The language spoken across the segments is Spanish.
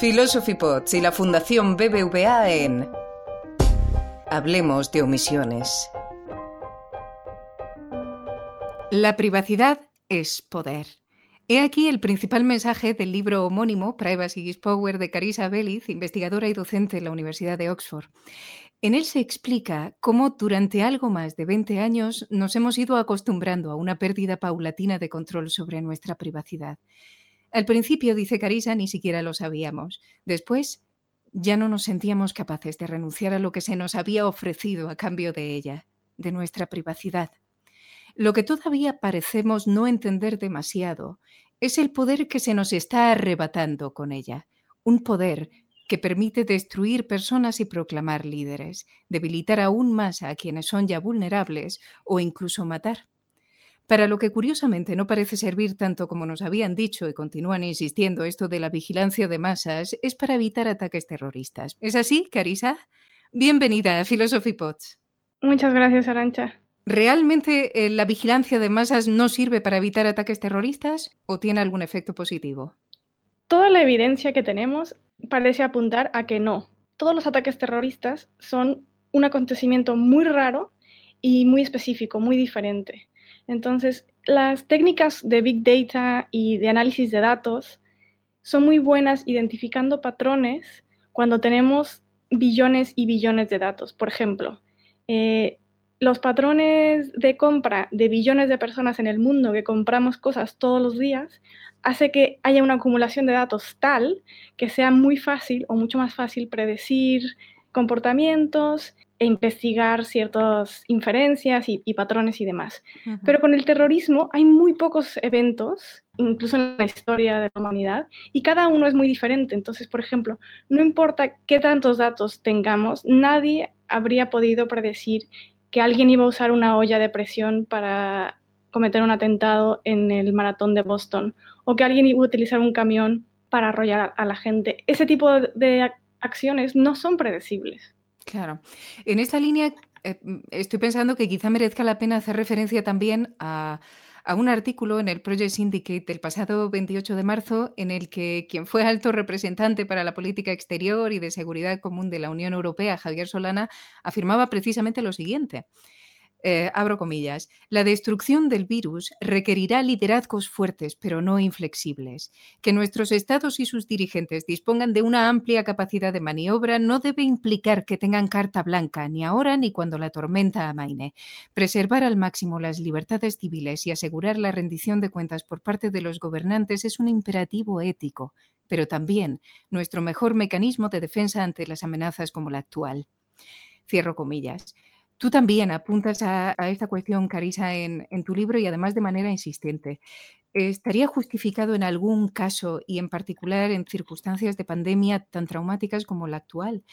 Philosophy Pots y la Fundación BBVA en Hablemos de omisiones. La privacidad es poder. He aquí el principal mensaje del libro homónimo Privacy is Power de Carissa Belliz, investigadora y docente en la Universidad de Oxford. En él se explica cómo durante algo más de 20 años nos hemos ido acostumbrando a una pérdida paulatina de control sobre nuestra privacidad. Al principio, dice Carisa, ni siquiera lo sabíamos. Después, ya no nos sentíamos capaces de renunciar a lo que se nos había ofrecido a cambio de ella, de nuestra privacidad. Lo que todavía parecemos no entender demasiado es el poder que se nos está arrebatando con ella, un poder que permite destruir personas y proclamar líderes, debilitar aún más a quienes son ya vulnerables o incluso matar para lo que curiosamente no parece servir tanto como nos habían dicho y continúan insistiendo esto de la vigilancia de masas, es para evitar ataques terroristas. ¿Es así, Carisa? Bienvenida a Philosophy Pots. Muchas gracias, Arancha. ¿Realmente eh, la vigilancia de masas no sirve para evitar ataques terroristas o tiene algún efecto positivo? Toda la evidencia que tenemos parece apuntar a que no. Todos los ataques terroristas son un acontecimiento muy raro y muy específico, muy diferente. Entonces, las técnicas de Big Data y de análisis de datos son muy buenas identificando patrones cuando tenemos billones y billones de datos. Por ejemplo, eh, los patrones de compra de billones de personas en el mundo que compramos cosas todos los días hace que haya una acumulación de datos tal que sea muy fácil o mucho más fácil predecir comportamientos e investigar ciertas inferencias y, patrones y demás. Pero con el terrorismo hay muy pocos eventos, incluso en la historia de la humanidad, y cada uno es muy diferente. Entonces, por ejemplo, no importa qué tantos datos tengamos, nadie habría podido predecir que alguien iba a usar una olla de presión para cometer un atentado en el maratón de Boston, o que alguien iba a utilizar un camión para arrollar a la gente. Ese tipo de acciones no son predecibles. Claro. En esta línea, eh, mm, estoy pensando que quizá merezca la pena hacer referencia también a, un artículo en el Project Syndicate del pasado 28 de marzo, en el que quien fue alto representante para la política exterior y de seguridad común de la Unión Europea, Javier Solana, afirmaba precisamente lo siguiente. Eh, abro comillas, la destrucción del virus requerirá liderazgos fuertes, pero no inflexibles. Que nuestros estados y sus dirigentes dispongan de una amplia capacidad de maniobra no debe implicar que tengan carta blanca, ni ahora ni cuando la tormenta amaine. Preservar al máximo las libertades civiles y asegurar la rendición de cuentas por parte de los gobernantes es un imperativo ético, pero también nuestro mejor mecanismo de defensa ante las amenazas como la actual. Cierro comillas. Tú también apuntas a, esta cuestión, Carisa, en, tu libro y además de manera insistente. ¿Estaría justificado en algún caso y en particular en circunstancias de pandemia tan traumáticas como la actual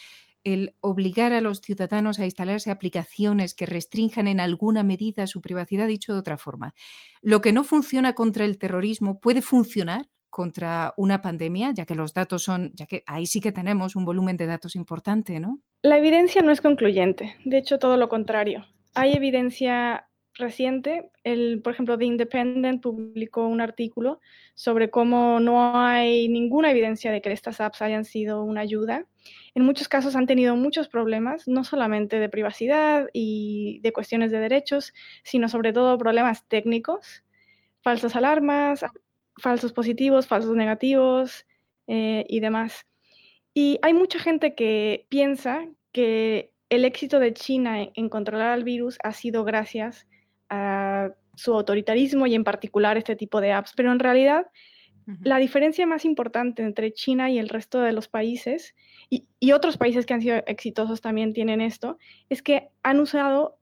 el obligar a los ciudadanos a instalarse aplicaciones que restrinjan en alguna medida su privacidad, dicho de otra forma? Lo que no funciona contra el terrorismo puede funcionar contra una pandemia, ya que los datos son, ya que ahí sí que tenemos un volumen de datos importante, ¿no? La evidencia no es concluyente, de hecho todo lo contrario. Hay evidencia reciente, el, por ejemplo, The Independent publicó un artículo sobre cómo no hay ninguna evidencia de que estas apps hayan sido una ayuda. En muchos casos han tenido muchos problemas, no solamente de privacidad y de cuestiones de derechos, sino sobre todo problemas técnicos, falsas alarmas, falsos positivos, falsos negativos eh, y demás. Y hay mucha gente que piensa que el éxito de China en controlar el virus ha sido gracias a su autoritarismo y en particular este tipo de apps, pero en realidad la diferencia más importante entre China y el resto de los países, y, otros países que han sido exitosos también tienen esto, es que han usado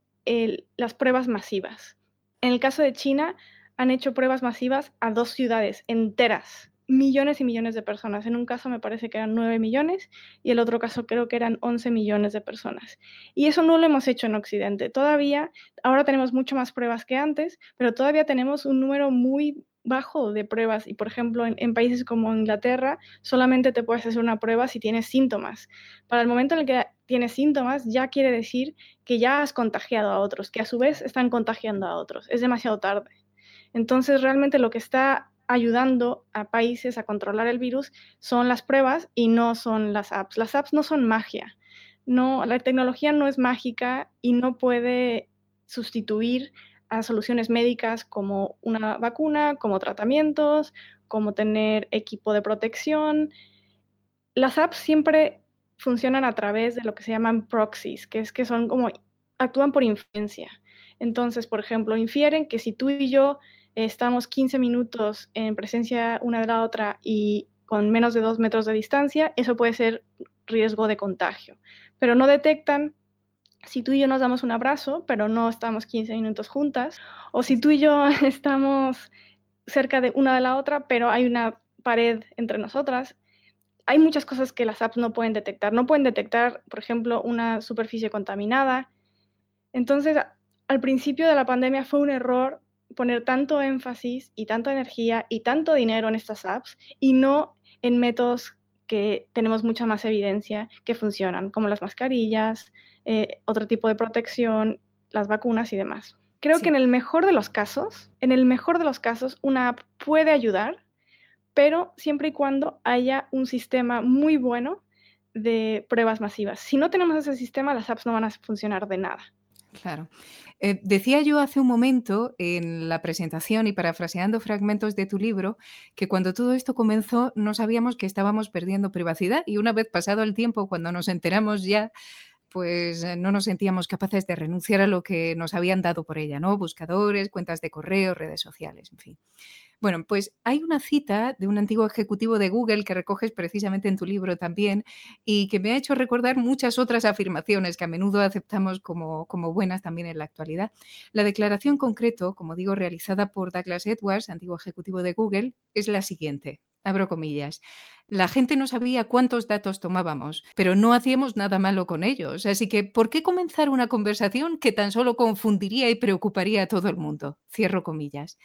las pruebas masivas. En el caso de China, han hecho pruebas masivas a dos ciudades enteras, millones y millones de personas. En un caso me parece que eran 9 millones y el otro caso creo que eran 11 millones de personas. Y eso no lo hemos hecho en Occidente. Todavía, ahora tenemos mucho más pruebas que antes, pero todavía tenemos un número muy bajo de pruebas y por ejemplo en, países como Inglaterra solamente te puedes hacer una prueba si tienes síntomas. Para el momento en el que tienes síntomas ya quiere decir que ya has contagiado a otros, que a su vez están contagiando a otros. Es demasiado tarde. Entonces, realmente lo que está ayudando a países a controlar el virus son las pruebas y no son las apps. Las apps no son magia. No, la tecnología no es mágica y no puede sustituir a soluciones médicas como una vacuna, como tratamientos, como tener equipo de protección. Las apps siempre funcionan a través de lo que se llaman proxies, que es que son como actúan por influencia. Entonces, por ejemplo, infieren que si tú y yo estamos 15 minutos en presencia una de la otra y con menos de dos metros de distancia, eso puede ser riesgo de contagio. Pero no detectan si tú y yo nos damos un abrazo, pero no estamos 15 minutos juntas, o si tú y yo estamos cerca de una de la otra, pero hay una pared entre nosotras. Hay muchas cosas que las apps no pueden detectar. No pueden detectar, por ejemplo, una superficie contaminada. Entonces, al principio de la pandemia fue un error poner tanto énfasis y tanta energía y tanto dinero en estas apps y no en métodos que tenemos mucha más evidencia que funcionan, como las mascarillas, eh, otro tipo de protección, las vacunas y demás. Creo que en el mejor de los casos, en el mejor de los casos, una app puede ayudar, pero siempre y cuando haya un sistema muy bueno de pruebas masivas. Si no tenemos ese sistema, las apps no van a funcionar de nada. Claro. Eh, decía yo hace un momento en la presentación y parafraseando fragmentos de tu libro que cuando todo esto comenzó no sabíamos que estábamos perdiendo privacidad y una vez pasado el tiempo, cuando nos enteramos ya, pues eh, no nos sentíamos capaces de renunciar a lo que nos habían dado por ella, ¿no? Buscadores, cuentas de correo, redes sociales, en fin. Bueno, pues hay una cita de un antiguo ejecutivo de Google que recoges precisamente en tu libro también y que me ha hecho recordar muchas otras afirmaciones que a menudo aceptamos como, como buenas también en la actualidad. La declaración concreto, como digo, realizada por Douglas Edwards, antiguo ejecutivo de Google, es la siguiente. Abro comillas. La gente no sabía cuántos datos tomábamos, pero no hacíamos nada malo con ellos. Así que, ¿por qué comenzar una conversación que tan solo confundiría y preocuparía a todo el mundo? Cierro comillas.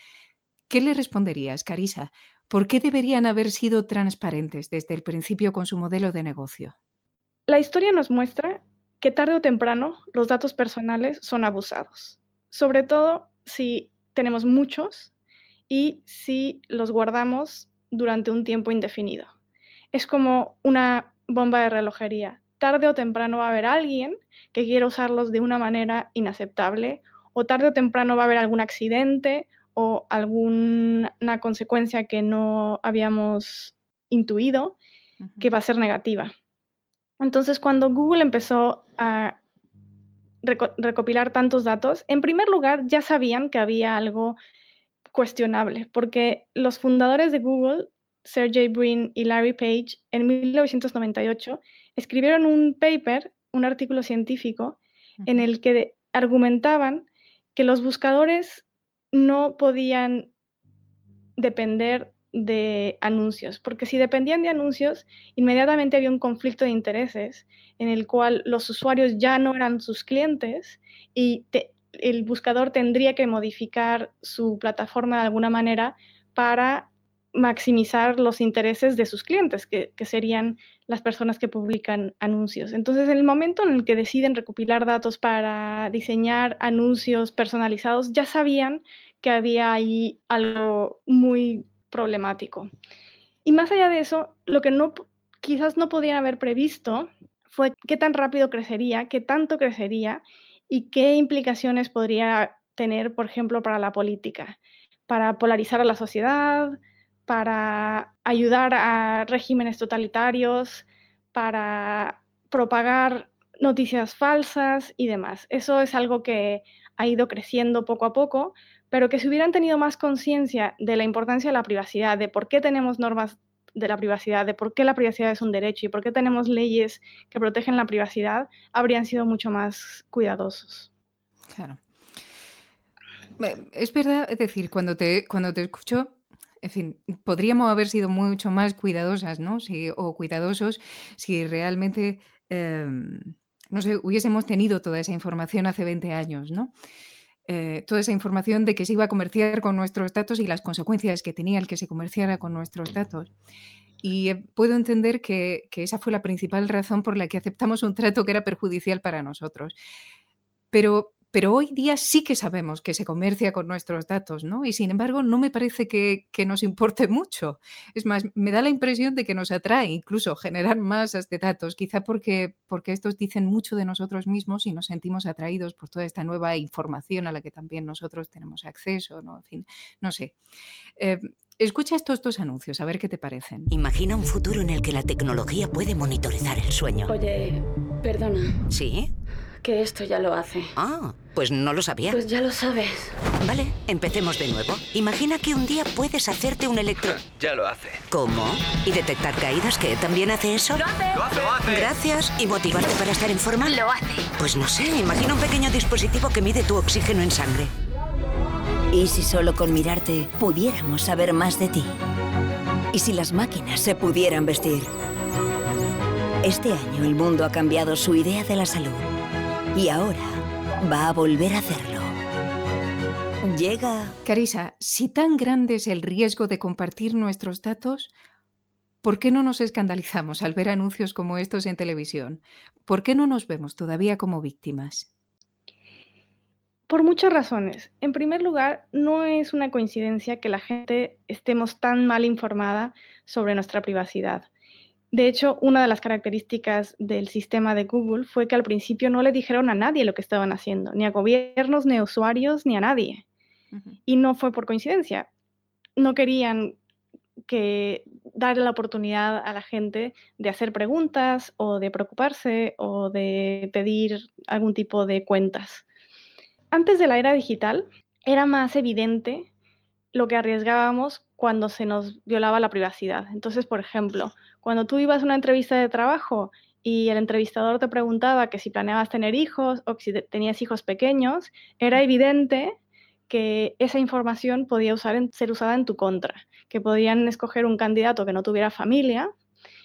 ¿Qué le responderías, Carisa? ¿Por qué deberían haber sido transparentes desde el principio con su modelo de negocio? La historia nos muestra que tarde o temprano los datos personales son abusados, sobre todo si tenemos muchos y si los guardamos durante un tiempo indefinido. Es como una bomba de relojería. Tarde o temprano va a haber alguien que quiera usarlos de una manera inaceptable o tarde o temprano va a haber algún accidente o alguna consecuencia que no habíamos intuido que va a ser negativa. Entonces, cuando Google empezó a recopilar tantos datos, en primer lugar ya sabían que había algo cuestionable, porque los fundadores de Google, Sergey Brin y Larry Page, en 1998 escribieron un paper, un artículo científico, en el que argumentaban que los buscadores no podían depender de anuncios, porque si dependían de anuncios, inmediatamente había un conflicto de intereses en el cual los usuarios ya no eran sus clientes y el buscador tendría que modificar su plataforma de alguna manera para maximizar los intereses de sus clientes, que, serían las personas que publican anuncios. Entonces, en el momento en el que deciden recopilar datos para diseñar anuncios personalizados, ya sabían que había ahí algo muy problemático. Y más allá de eso, lo que quizás no podían haber previsto fue qué tan rápido crecería, qué tanto crecería y qué implicaciones podría tener, por ejemplo, para la política, para polarizar a la sociedad, para ayudar a regímenes totalitarios, para propagar noticias falsas y demás. Eso es algo que ha ido creciendo poco a poco, pero que si hubieran tenido más conciencia de la importancia de la privacidad, de por qué tenemos normas de la privacidad, de por qué la privacidad es un derecho y por qué tenemos leyes que protegen la privacidad, habrían sido mucho más cuidadosos. Claro. Es verdad, es decir, cuando te, cuando te escucho, en fin, podríamos haber sido mucho más cuidadosas, ¿no? Si, o cuidadosos si realmente, em, no sé, hubiésemos tenido toda esa información hace 20 años, ¿no? Eh, toda esa información de que se iba a comerciar con nuestros datos y las consecuencias que tenía el que se comerciara con nuestros datos. Y eh, puedo entender que, esa fue la principal razón por la que aceptamos un trato que era perjudicial para nosotros. Pero, pero hoy día sí que sabemos que se comercia con nuestros datos, ¿no? Y sin embargo, no me parece que, nos importe mucho. Es más, me da la impresión de que nos atrae incluso generar masas de datos, quizá porque, porque estos dicen mucho de nosotros mismos y nos sentimos atraídos por toda esta nueva información a la que también nosotros tenemos acceso, ¿no? En fin, no sé. Eh, Escucha estos dos anuncios, a ver qué te parecen. Imagina un futuro en el que la tecnología puede monitorizar el sueño. Oye, perdona. ¿Sí? Que esto ya lo hace. Ah, pues no lo sabía. Pues ya lo sabes. Vale, empecemos de nuevo. Imagina que un día puedes hacerte un electro... Ya lo hace. ¿Cómo? ¿Y detectar caídas que también hace eso? ¡Lo hace! ¡Lo hace, lo hace! Gracias. ¿Y motivarte para estar en forma? Lo hace. Pues no sé, imagina un pequeño dispositivo que mide tu oxígeno en sangre. ¿Y si solo con mirarte pudiéramos saber más de ti? ¿Y si las máquinas se pudieran vestir? Este año el mundo ha cambiado su idea de la salud y ahora va a volver a hacerlo. Llega... Carisa, si tan grande es el riesgo de compartir nuestros datos, ¿por qué no nos escandalizamos al ver anuncios como estos en televisión? ¿Por qué no nos vemos todavía como víctimas? Por muchas razones. En primer lugar, no es una coincidencia que la gente estemos tan mal informada sobre nuestra privacidad. De hecho, una de las características del sistema de Google fue que al principio no le dijeron a nadie lo que estaban haciendo, ni a gobiernos, ni a usuarios, ni a nadie. Y no fue por coincidencia. No querían que darle la oportunidad a la gente de hacer preguntas o de preocuparse o de pedir algún tipo de cuentas antes de la era digital era más evidente lo que arriesgábamos cuando se nos violaba la privacidad. Entonces, por ejemplo, cuando tú ibas a una entrevista de trabajo y el entrevistador te preguntaba que si planeabas tener hijos o que si tenías hijos pequeños, era evidente que esa información podía ser usada en tu contra, que podían escoger un candidato que no tuviera familia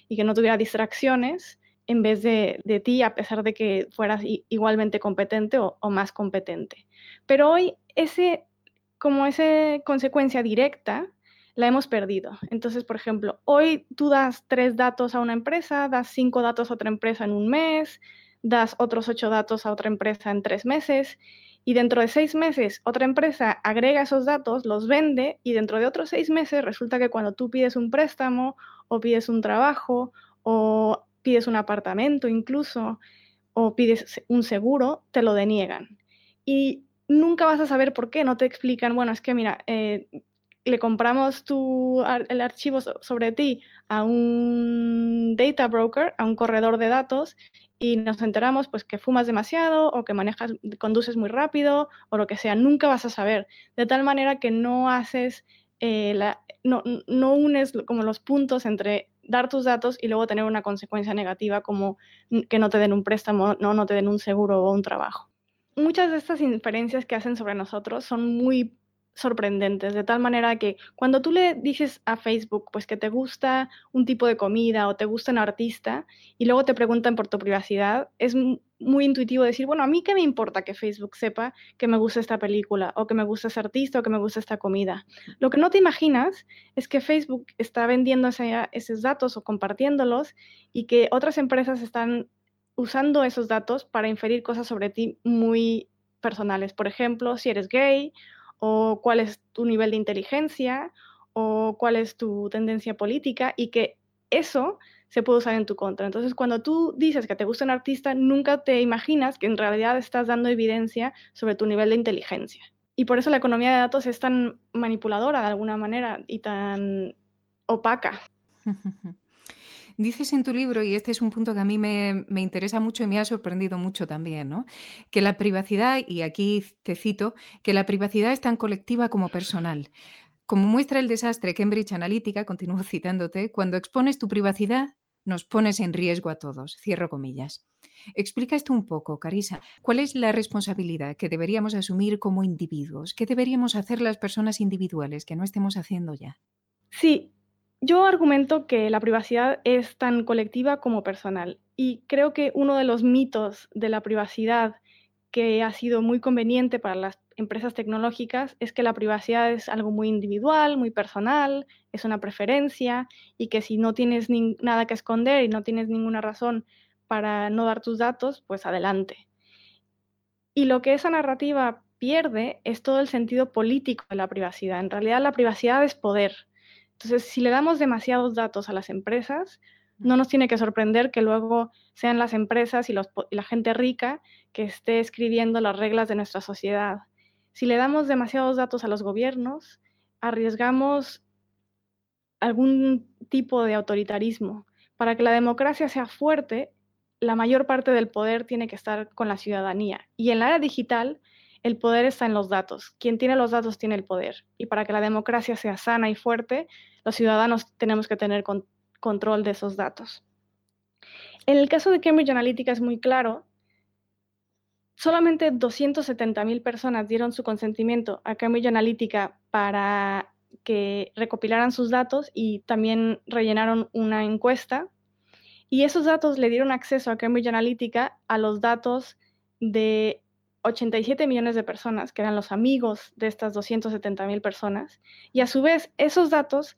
y que no tuviera distracciones en vez de, ti, a pesar de que fueras igualmente competente o, más competente. Pero hoy, ese, como esa consecuencia directa, la hemos perdido. Entonces, por ejemplo, hoy tú das tres datos a una empresa, das cinco datos a otra empresa en un mes, das otros ocho datos a otra empresa en tres meses, y dentro de seis meses otra empresa agrega esos datos, los vende, y dentro de otros seis meses resulta que cuando tú pides un préstamo o pides un trabajo o pides un apartamento incluso o pides un seguro, te lo deniegan. Y nunca vas a saber por qué, no te explican, bueno, es que mira, eh, le compramos el archivo sobre ti a un data broker, a un corredor de datos, y nos enteramos pues que fumas demasiado o que manejas, conduces muy rápido o lo que sea, nunca vas a saber. De tal manera que no haces, eh, no unes como los puntos entre dar tus datos y luego tener una consecuencia negativa como que no te den un préstamo, no, no te den un seguro o un trabajo. Muchas de estas inferencias que hacen sobre nosotros son muy sorprendentes, de tal manera que cuando tú le dices a Facebook pues que te gusta un tipo de comida o te gusta un artista y luego te preguntan por tu privacidad, es muy intuitivo decir, bueno, a mí qué me importa que Facebook sepa que me gusta esta película o que me gusta ese artista o que me gusta esta comida. Lo que no te imaginas es que Facebook está vendiendo esos datos o compartiéndolos y que otras empresas están usando esos datos para inferir cosas sobre ti muy personales. Por ejemplo, si eres gay o cuál es tu nivel de inteligencia o cuál es tu tendencia política y que eso se puede usar en tu contra. Entonces, cuando tú dices que te gusta un artista, nunca te imaginas que en realidad estás dando evidencia sobre tu nivel de inteligencia. Y por eso la economía de datos es tan manipuladora de alguna manera y tan opaca. Dices en tu libro, y este es un punto que a mí me, interesa mucho y me ha sorprendido mucho también, ¿no? que la privacidad, y aquí te cito, que la privacidad es tan colectiva como personal. Como muestra el desastre Cambridge Analytica, continúo citándote, cuando expones tu privacidad, nos pones en riesgo a todos. Cierro comillas. Explica esto un poco, Carisa. ¿Cuál es la responsabilidad que deberíamos asumir como individuos? ¿Qué deberíamos hacer las personas individuales que no estemos haciendo ya? Sí, yo argumento que la privacidad es tan colectiva como personal y creo que uno de los mitos de la privacidad que ha sido muy conveniente para las empresas tecnológicas es que la privacidad es algo muy individual, muy personal, es una preferencia y que si no tienes nada que esconder y no tienes ninguna razón para no dar tus datos, pues adelante. Y lo que esa narrativa pierde es todo el sentido político de la privacidad. En realidad la privacidad es poder. Entonces, si le damos demasiados datos a las empresas, no nos tiene que sorprender que luego sean las empresas y, la gente rica que esté escribiendo las reglas de nuestra sociedad. Si le damos demasiados datos a los gobiernos, arriesgamos algún tipo de autoritarismo. Para que la democracia sea fuerte, la mayor parte del poder tiene que estar con la ciudadanía. Y en la era digital, el poder está en los datos. Quien tiene los datos tiene el poder. Y para que la democracia sea sana y fuerte, los ciudadanos tenemos que tener control de esos datos. En el caso de Cambridge Analytica es muy claro. Solamente 270.000 personas dieron su consentimiento a Cambridge Analytica para que recopilaran sus datos y también rellenaron una encuesta. Y esos datos le dieron acceso a Cambridge Analytica a los datos de 87 millones de personas, que eran los amigos de estas 270.000 personas. Y a su vez, esos datos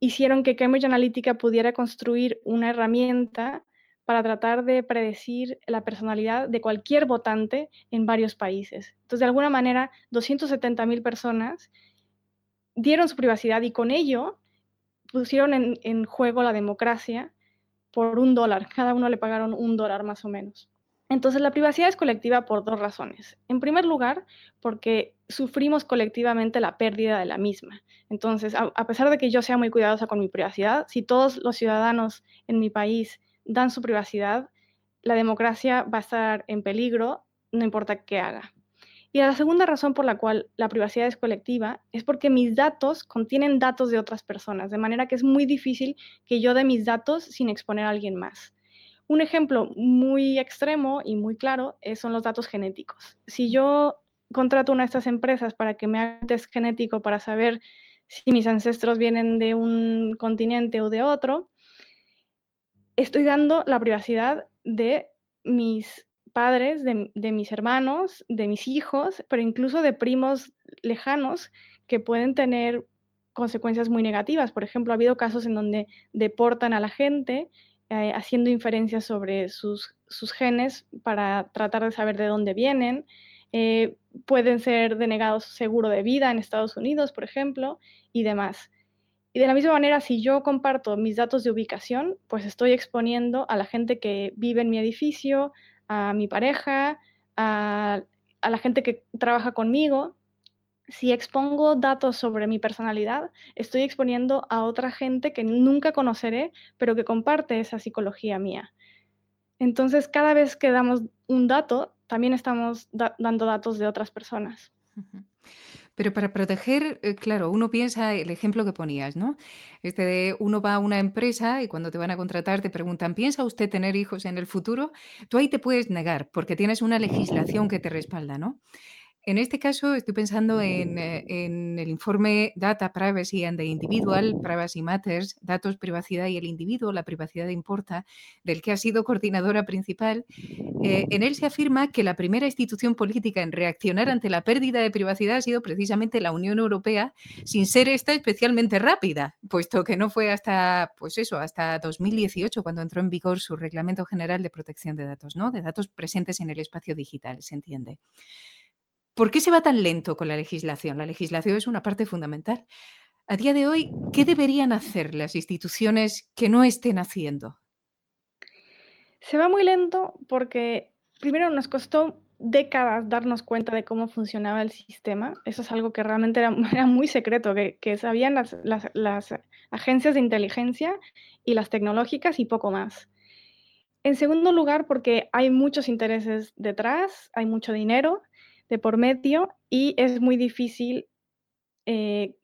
hicieron que Cambridge Analytica pudiera construir una herramienta para tratar de predecir la personalidad de cualquier votante en varios países. Entonces, de alguna manera, 270 mil personas dieron su privacidad y con ello pusieron en, en, juego la democracia por un dólar. Cada uno le pagaron un dólar más o menos. Entonces, la privacidad es colectiva por dos razones. En primer lugar, porque sufrimos colectivamente la pérdida de la misma. Entonces, a, pesar de que yo sea muy cuidadosa con mi privacidad, si todos los ciudadanos en mi país dan su privacidad, la democracia va a estar en peligro, no importa qué haga. Y la segunda razón por la cual la privacidad es colectiva es porque mis datos contienen datos de otras personas, de manera que es muy difícil que yo dé mis datos sin exponer a alguien más. Un ejemplo muy extremo y muy claro eh, son los datos genéticos. Si yo contrato una de estas empresas para que me haga un test genético para saber si mis ancestros vienen de un continente o de otro, estoy dando la privacidad de mis padres, de, de, mis hermanos, de mis hijos, pero incluso de primos lejanos que pueden tener consecuencias muy negativas. Por ejemplo, ha habido casos en donde deportan a la gente eh, haciendo inferencias sobre sus, sus, genes para tratar de saber de dónde vienen. Eh, pueden ser denegados seguro de vida en Estados Unidos, por ejemplo, y demás. Y de la misma manera, si yo comparto mis datos de ubicación, pues estoy exponiendo a la gente que vive en mi edificio, a mi pareja, a, a la gente que trabaja conmigo, si expongo datos sobre mi personalidad, estoy exponiendo a otra gente que nunca conoceré, pero que comparte esa psicología mía. Entonces, cada vez que damos un dato, también estamos dando datos de otras personas. Pero para proteger, eh, claro, uno piensa el ejemplo que ponías, ¿no? Este de uno va a una empresa y cuando te van a contratar te preguntan, ¿piensa usted tener hijos en el futuro? Tú ahí te puedes negar porque tienes una legislación que te respalda, ¿no? En este caso estoy pensando en, eh, en, el informe Data Privacy and the Individual, Privacy Matters, Datos, Privacidad y el Individuo, la privacidad importa, del que ha sido coordinadora principal. Eh, en él se afirma que la primera institución política en reaccionar ante la pérdida de privacidad ha sido precisamente la Unión Europea, sin ser esta especialmente rápida, puesto que no fue hasta, pues eso, hasta 2018 cuando entró en vigor su Reglamento General de Protección de Datos, ¿no? De datos presentes en el espacio digital, se entiende. ¿Por qué se va tan lento con la legislación? La legislación es una parte fundamental. A día de hoy, ¿qué deberían hacer las instituciones que no estén haciendo? Se va muy lento porque primero nos costó décadas darnos cuenta de cómo funcionaba el sistema. Eso es algo que realmente era, muy secreto, que, sabían las, agencias de inteligencia y las tecnológicas y poco más. En segundo lugar, porque hay muchos intereses detrás, hay mucho dinero de por medio y es muy difícil eh,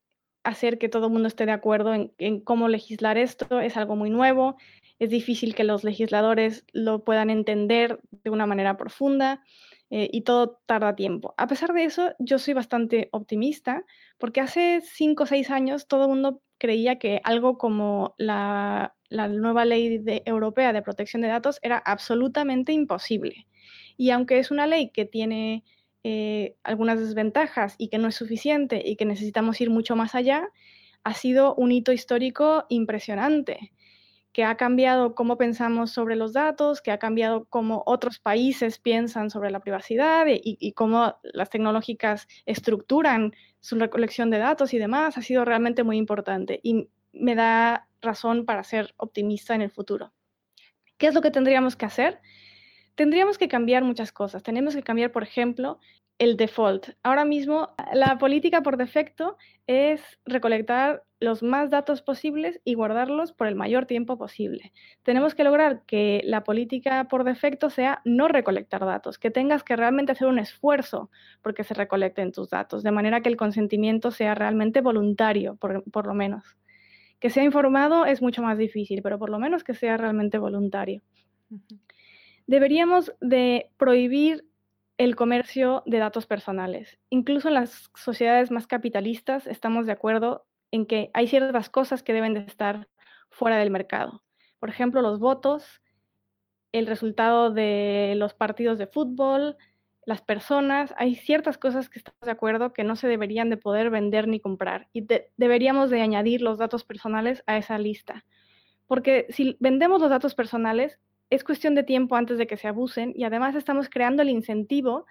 hacer que todo el mundo esté de acuerdo en, cómo legislar esto. Es algo muy nuevo, es difícil que los legisladores lo puedan entender de una manera profunda eh, y todo tarda tiempo. A pesar de eso, yo soy bastante optimista porque hace cinco o seis años todo el mundo creía que algo como la, nueva ley europea de protección de datos era absolutamente imposible. Y aunque es una ley que tiene eh, algunas desventajas y que no es suficiente y que necesitamos ir mucho más allá, ha sido un hito histórico impresionante. que ha cambiado cómo pensamos sobre los datos, que ha cambiado cómo otros países piensan sobre la privacidad y, cómo las tecnológicas estructuran su recolección de datos y demás, ha sido realmente muy importante y me da razón para ser optimista en el futuro. ¿Qué es lo que tendríamos que hacer? Tendríamos que cambiar muchas cosas. Tenemos que cambiar, por ejemplo, el default. Ahora mismo, la política por defecto es recolectar los más datos posibles y guardarlos por el mayor tiempo posible. Tenemos que lograr que la política por defecto sea no recolectar datos, que tengas que realmente hacer un esfuerzo porque se recolecten tus datos, de manera que el consentimiento sea realmente voluntario, por, lo menos. Que sea informado es mucho más difícil, pero por lo menos que sea realmente voluntario. Deberíamos de prohibir el comercio de datos personales. Incluso en las sociedades más capitalistas estamos de acuerdo en que hay ciertas cosas que deben de estar fuera del mercado. Por ejemplo, los votos, el resultado de los partidos de fútbol, las personas, hay ciertas cosas que estamos de acuerdo que no se deberían de poder vender ni comprar y deberíamos de añadir los datos personales a esa lista. Porque si vendemos los datos personales, es cuestión de tiempo antes de que se abusen y además estamos creando el incentivo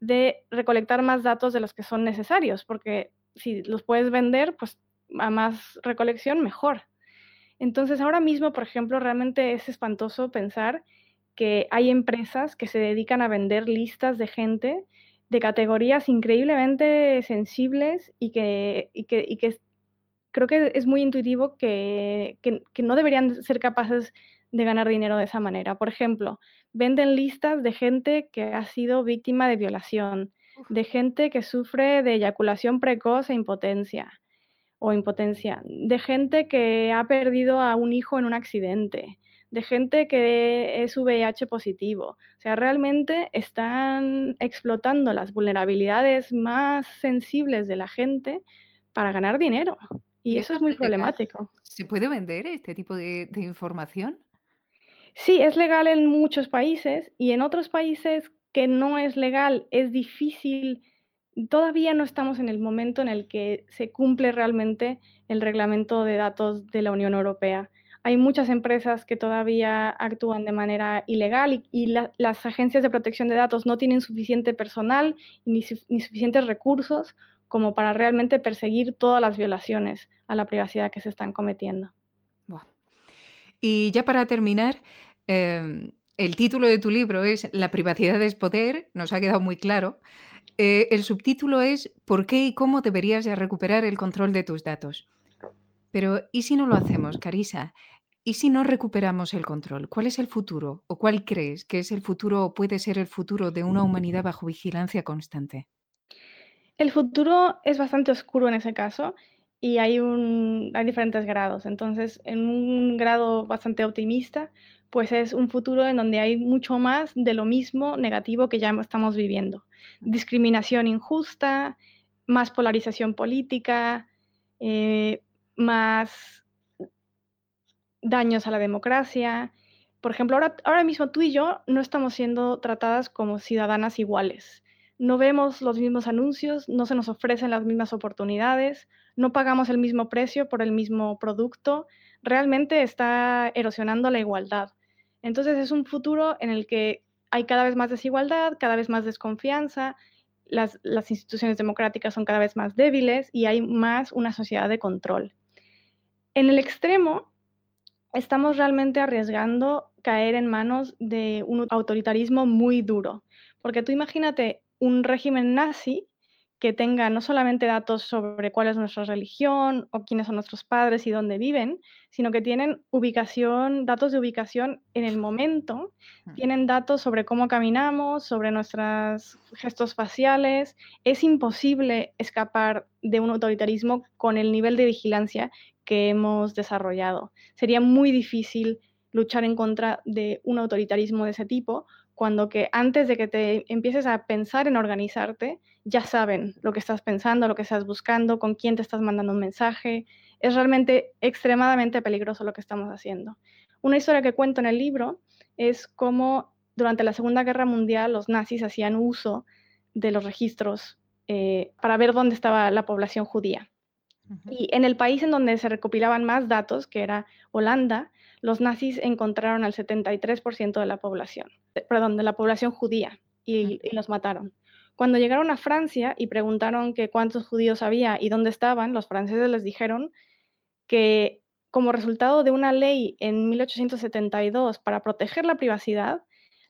de recolectar más datos de los que son necesarios, porque si los puedes vender, pues a más recolección, mejor. Entonces, ahora mismo, por ejemplo, realmente es espantoso pensar que hay empresas que se dedican a vender listas de gente de categorías increíblemente sensibles y que, que, creo que es muy intuitivo que, que no deberían ser capaces de ganar dinero de esa manera. Por ejemplo, venden listas de gente que ha sido víctima de violación, de gente que sufre de eyaculación precoz e impotencia o impotencia, de gente que ha perdido a un hijo en un accidente, de gente que es VIH positivo. O sea, realmente están explotando las vulnerabilidades más sensibles de la gente para ganar dinero. Y, eso es muy problemático. ¿Se puede vender este tipo de información? Sí, es legal en muchos países y en otros países que no es legal, es difícil. Todavía no estamos en el momento en el que se cumple realmente el reglamento de datos de la Unión Europea. Hay muchas empresas que todavía actúan de manera ilegal y, las agencias de protección de datos no tienen suficiente personal ni, suficientes recursos como para realmente perseguir todas las violaciones a la privacidad que se están cometiendo. Y ya para terminar, em, el título de tu libro es La privacidad es poder, nos ha quedado muy claro. Eh, el subtítulo es ¿Por qué y cómo deberías de recuperar el control de tus datos? Pero ¿y si no lo hacemos, Carisa? ¿Y si no recuperamos el control? ¿Cuál es el futuro? ¿O cuál crees que es el futuro o puede ser el futuro de una humanidad bajo vigilancia constante? El futuro es bastante oscuro en ese caso y hay, un, hay diferentes grados. Entonces, en un grado bastante optimista, pues es un futuro en donde hay mucho más de lo mismo negativo que ya estamos viviendo. Discriminación injusta, más polarización política, eh, más daños a la democracia. Por ejemplo, ahora, ahora mismo tú y yo no estamos siendo tratadas como ciudadanas iguales. No vemos los mismos anuncios, no se nos ofrecen las mismas oportunidades, no pagamos el mismo precio por el mismo producto, realmente está erosionando la igualdad. Entonces es un futuro en el que hay cada vez más desigualdad, cada vez más desconfianza, las, instituciones democráticas son cada vez más débiles y hay más una sociedad de control. En el extremo, estamos realmente arriesgando caer en manos de un autoritarismo muy duro, porque tú imagínate un régimen nazi que tenga no solamente datos sobre cuál es nuestra religión o quiénes son nuestros padres y dónde viven, sino que tienen ubicación, datos de ubicación en el momento, mm. tienen datos sobre cómo caminamos, sobre nuestros gestos faciales. Es imposible escapar de un autoritarismo con el nivel de vigilancia que hemos desarrollado. Sería muy difícil luchar en contra de un autoritarismo de ese tipo cuando que antes de que te empieces a pensar en organizarte, ya saben lo que estás pensando, lo que estás buscando, con quién te estás mandando un mensaje. Es realmente extremadamente peligroso lo que estamos haciendo. Una historia que cuento en el libro es cómo durante la Segunda Guerra Mundial los nazis hacían uso de los registros eh, para ver dónde estaba la población judía. Y en el país en donde se recopilaban más datos, que era Holanda, los nazis encontraron al 73% de la población, perdón, de la población judía y, y los mataron. Cuando llegaron a Francia y preguntaron que cuántos judíos había y dónde estaban, los franceses les dijeron que como resultado de una ley en 1872 para proteger la privacidad,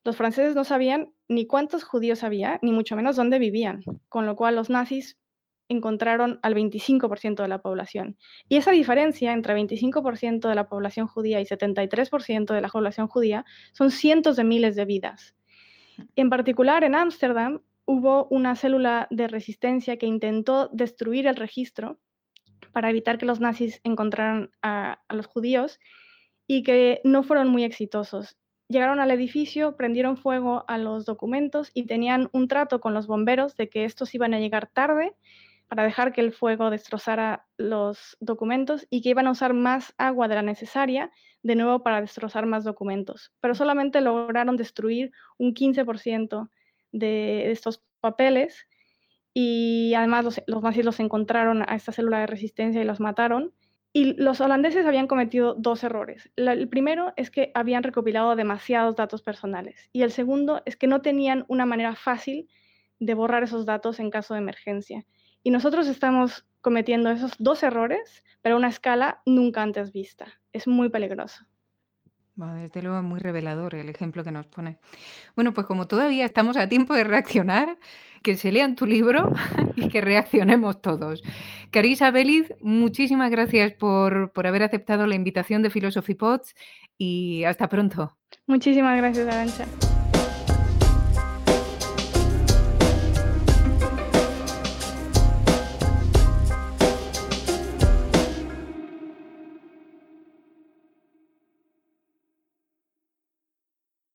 los franceses no sabían ni cuántos judíos había, ni mucho menos dónde vivían, con lo cual los nazis encontraron al 25% de la población. Y esa diferencia entre 25% de la población judía y 73% de la población judía son cientos de miles de vidas. En particular, en Ámsterdam hubo una célula de resistencia que intentó destruir el registro para evitar que los nazis encontraran a, los judíos y que no fueron muy exitosos. Llegaron al edificio, prendieron fuego a los documentos y tenían un trato con los bomberos de que estos iban a llegar tarde para dejar que el fuego destrozara los documentos y que iban a usar más agua de la necesaria de nuevo para destrozar más documentos. Pero solamente lograron destruir un 15% de estos papeles y además los, nazis los encontraron a esta célula de resistencia y los mataron. Y los holandeses habían cometido dos errores. el primero es que habían recopilado demasiados datos personales y el segundo es que no tenían una manera fácil de borrar esos datos en caso de emergencia. Y nosotros estamos cometiendo esos dos errores, pero a una escala nunca antes vista. Es muy peligroso. desde luego muy revelador el ejemplo que nos pone. Bueno, pues como todavía estamos a tiempo de reaccionar, que se lean tu libro y que reaccionemos todos. Carisa Beliz, muchísimas gracias por, por haber aceptado la invitación de Philosophy Pods y hasta pronto. Muchísimas gracias, Arancha.